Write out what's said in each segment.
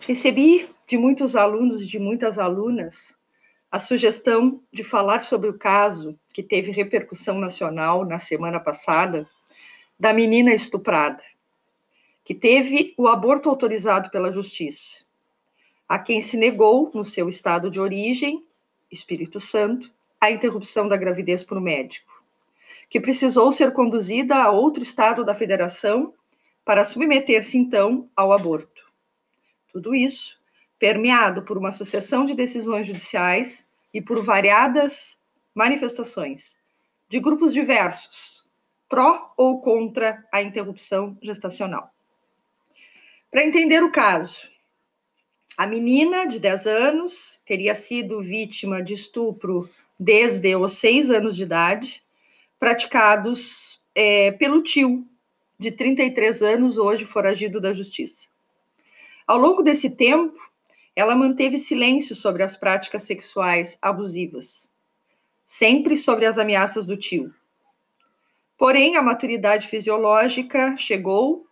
Recebi de muitos alunos e de muitas alunas a sugestão de falar sobre o caso que teve repercussão nacional na semana passada da menina estuprada, que teve o aborto autorizado pela justiça, a quem se negou, no seu estado de origem, Espírito Santo, a interrupção da gravidez por médico, que precisou ser conduzida a outro estado da federação para submeter-se então ao aborto. Tudo isso permeado por uma sucessão de decisões judiciais e por variadas manifestações de grupos diversos, pró ou contra a interrupção gestacional. Para entender o caso, a menina de 10 anos teria sido vítima de estupro desde os 6 anos de idade, praticados é, pelo tio, de 33 anos, hoje foragido da justiça. Ao longo desse tempo, ela manteve silêncio sobre as práticas sexuais abusivas, sempre sobre as ameaças do tio. Porém, a maturidade fisiológica chegou,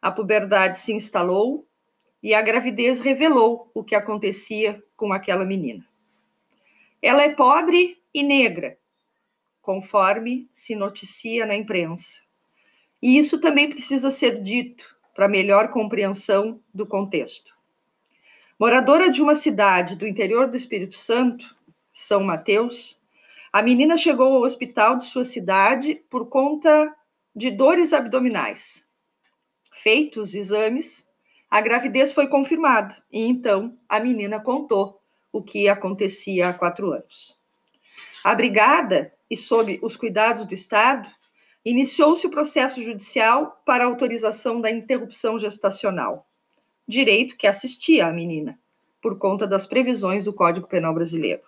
a puberdade se instalou e a gravidez revelou o que acontecia com aquela menina. Ela é pobre e negra, conforme se noticia na imprensa. E isso também precisa ser dito para melhor compreensão do contexto. Moradora de uma cidade do interior do Espírito Santo, São Mateus, a menina chegou ao hospital de sua cidade por conta de dores abdominais. Feitos exames, a gravidez foi confirmada e então a menina contou o que acontecia há quatro anos. Abrigada e sob os cuidados do Estado, iniciou-se o processo judicial para autorização da interrupção gestacional direito que assistia à menina, por conta das previsões do Código Penal brasileiro.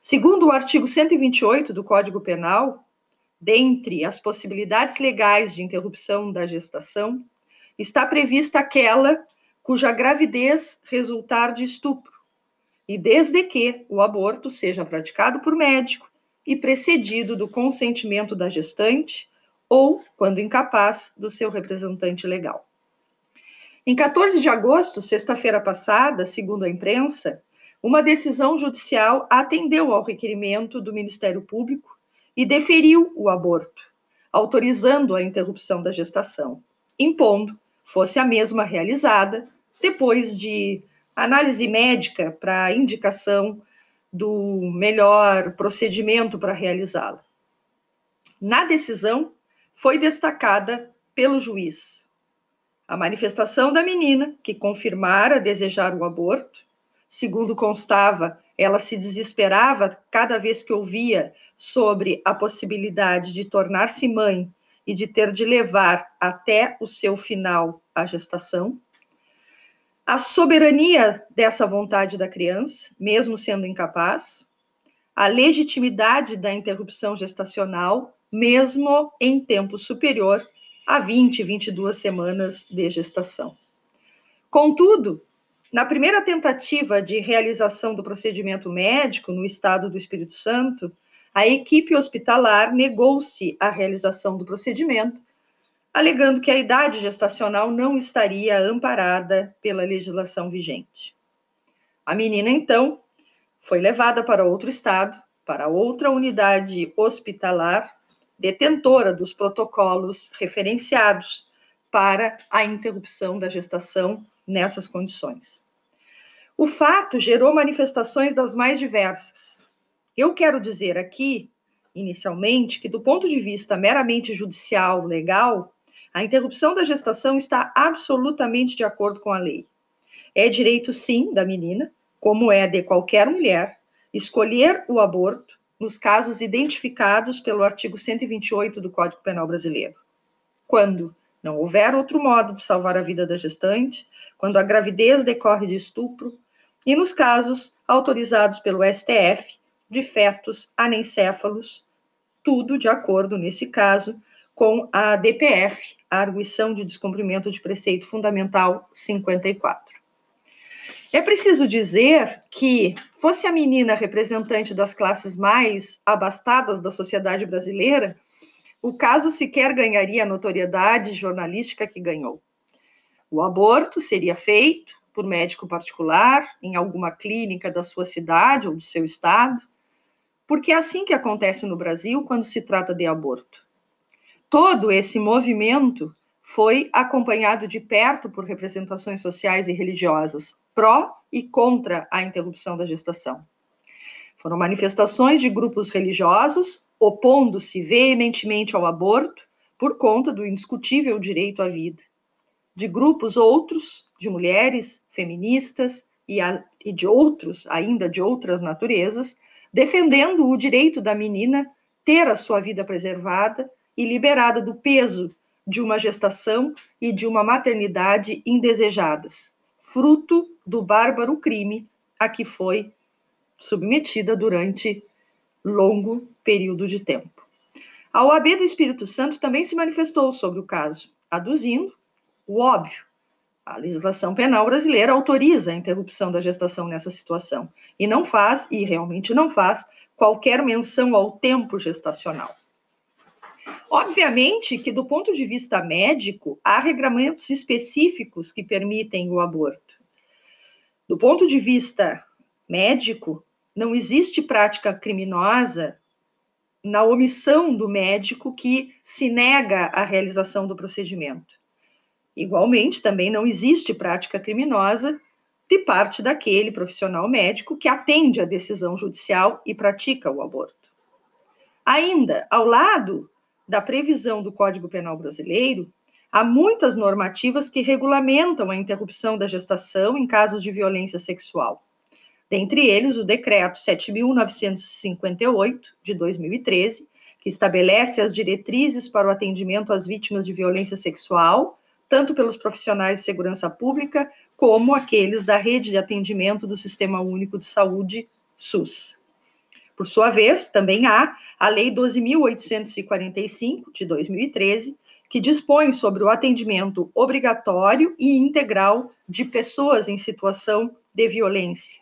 Segundo o artigo 128 do Código Penal, dentre as possibilidades legais de interrupção da gestação, está prevista aquela cuja gravidez resultar de estupro, e desde que o aborto seja praticado por médico e precedido do consentimento da gestante ou, quando incapaz, do seu representante legal. Em 14 de agosto, sexta-feira passada, segundo a imprensa, uma decisão judicial atendeu ao requerimento do Ministério Público e deferiu o aborto, autorizando a interrupção da gestação, impondo fosse a mesma realizada depois de análise médica para indicação do melhor procedimento para realizá-la. Na decisão, foi destacada pelo juiz a manifestação da menina, que confirmara desejar o aborto, segundo constava, ela se desesperava cada vez que ouvia sobre a possibilidade de tornar-se mãe e de ter de levar até o seu final a gestação. A soberania dessa vontade da criança, mesmo sendo incapaz, a legitimidade da interrupção gestacional, mesmo em tempo superior a 20, 22 semanas de gestação. Contudo, na primeira tentativa de realização do procedimento médico no estado do Espírito Santo, a equipe hospitalar negou-se a realização do procedimento, alegando que a idade gestacional não estaria amparada pela legislação vigente. A menina, então, foi levada para outro estado, para outra unidade hospitalar, detentora dos protocolos referenciados para a interrupção da gestação nessas condições. O fato gerou manifestações das mais diversas. Eu quero dizer aqui, inicialmente, que do ponto de vista meramente judicial, legal, a interrupção da gestação está absolutamente de acordo com a lei. É direito, sim, da menina, como é de qualquer mulher, escolher o aborto nos casos identificados pelo artigo 128 do Código Penal Brasileiro. Quando não houver outro modo de salvar a vida da gestante, quando a gravidez decorre de estupro, e nos casos autorizados pelo STF de fetos anencéfalos, tudo de acordo, nesse caso, com a DPF, a Arguição de Descumprimento de Preceito Fundamental 54. É preciso dizer que, fosse a menina representante das classes mais abastadas da sociedade brasileira, o caso sequer ganharia a notoriedade jornalística que ganhou. O aborto seria feito por médico particular, em alguma clínica da sua cidade ou do seu estado, porque é assim que acontece no Brasil quando se trata de aborto. Todo esse movimento foi acompanhado de perto por representações sociais e religiosas pró e contra a interrupção da gestação. Foram manifestações de grupos religiosos opondo-se veementemente ao aborto por conta do indiscutível direito à vida. De grupos outros, de mulheres, feministas e, a, e de outros, ainda de outras naturezas, defendendo o direito da menina ter a sua vida preservada e liberada do peso de uma gestação e de uma maternidade indesejadas, fruto do bárbaro crime a que foi submetida durante longo período de tempo. A OAB do Espírito Santo também se manifestou sobre o caso, aduzindo o óbvio. A legislação penal brasileira autoriza a interrupção da gestação nessa situação e não faz, e realmente não faz, qualquer menção ao tempo gestacional. Obviamente que, do ponto de vista médico, há regramentos específicos que permitem o aborto. Do ponto de vista médico, não existe prática criminosa na omissão do médico que se nega a realização do procedimento. Igualmente, também não existe prática criminosa de parte daquele profissional médico que atende à decisão judicial e pratica o aborto. Ainda, ao lado da previsão do Código Penal brasileiro, há muitas normativas que regulamentam a interrupção da gestação em casos de violência sexual. Dentre eles, o Decreto 7.958, de 2013, que estabelece as diretrizes para o atendimento às vítimas de violência sexual, tanto pelos profissionais de segurança pública, como aqueles da rede de atendimento do Sistema Único de Saúde, SUS. Por sua vez, também há a Lei 12.845, de 2013, que dispõe sobre o atendimento obrigatório e integral de pessoas em situação de violência,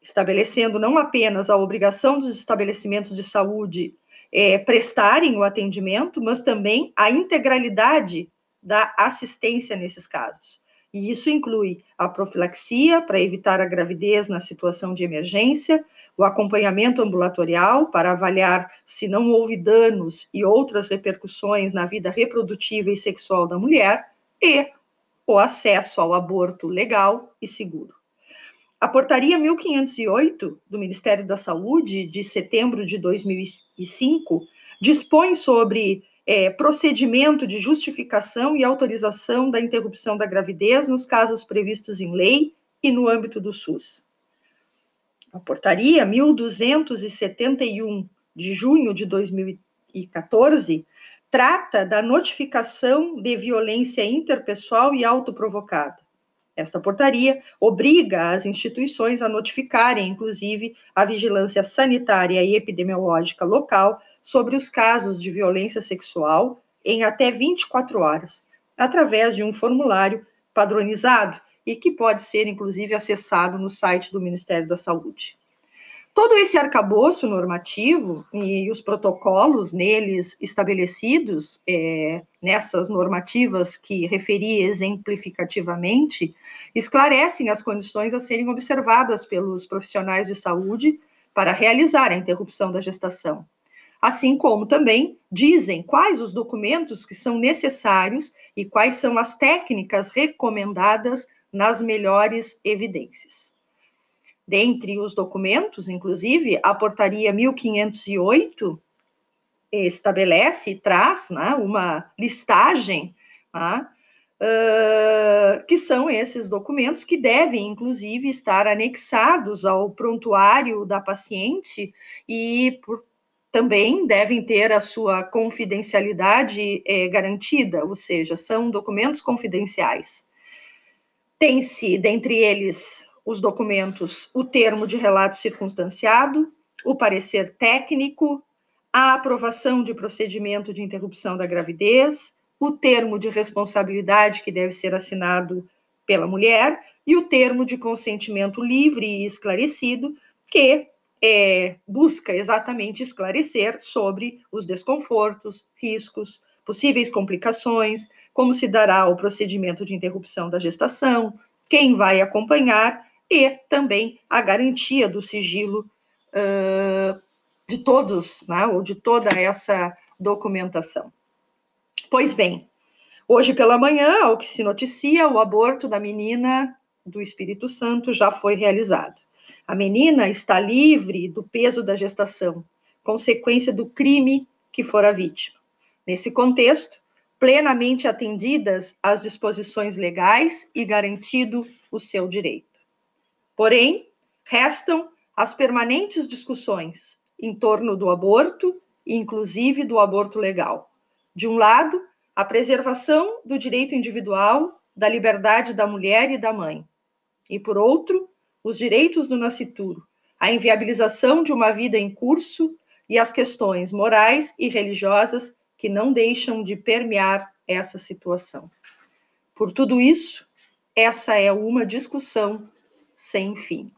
estabelecendo não apenas a obrigação dos estabelecimentos de saúde é, prestarem o atendimento, mas também a integralidade da assistência nesses casos. E isso inclui a profilaxia para evitar a gravidez na situação de emergência, o acompanhamento ambulatorial para avaliar se não houve danos e outras repercussões na vida reprodutiva e sexual da mulher e o acesso ao aborto legal e seguro. A portaria 1508 do Ministério da Saúde, de setembro de 2005, dispõe sobre é, procedimento de justificação e autorização da interrupção da gravidez nos casos previstos em lei e no âmbito do SUS. A portaria 1271 de junho de 2014 trata da notificação de violência interpessoal e autoprovocada. Esta portaria obriga as instituições a notificarem, inclusive, a vigilância sanitária e epidemiológica local sobre os casos de violência sexual em até 24 horas, através de um formulário padronizado e que pode ser, inclusive, acessado no site do Ministério da Saúde. Todo esse arcabouço normativo e os protocolos neles estabelecidos, é, nessas normativas que referi exemplificativamente, esclarecem as condições a serem observadas pelos profissionais de saúde para realizar a interrupção da gestação, assim como também dizem quais os documentos que são necessários e quais são as técnicas recomendadas nas melhores evidências. Dentre os documentos, inclusive, a portaria 1508 estabelece, traz né, uma listagem, né, uh, que são esses documentos que devem, inclusive, estar anexados ao prontuário da paciente e, por, também devem ter a sua confidencialidade eh, garantida, ou seja, são documentos confidenciais. Tem-se, dentre eles, os documentos, o termo de relato circunstanciado, o parecer técnico, a aprovação de procedimento de interrupção da gravidez, o termo de responsabilidade que deve ser assinado pela mulher e o termo de consentimento livre e esclarecido, que é, busca exatamente esclarecer sobre os desconfortos, riscos, possíveis complicações, como se dará o procedimento de interrupção da gestação, quem vai acompanhar e também a garantia do sigilo uh, de todos, né, ou de toda essa documentação. Pois bem, hoje pela manhã, ao que se noticia, o aborto da menina do Espírito Santo já foi realizado. A menina está livre do peso da gestação, consequência do crime que fora vítima. Nesse contexto, plenamente atendidas as disposições legais e garantido o seu direito. Porém, restam as permanentes discussões em torno do aborto, inclusive do aborto legal. De um lado, a preservação do direito individual, da liberdade da mulher e da mãe. E por outro, os direitos do nascituro, a inviabilização de uma vida em curso e as questões morais e religiosas que não deixam de permear essa situação. Por tudo isso, essa é uma discussão sem fim.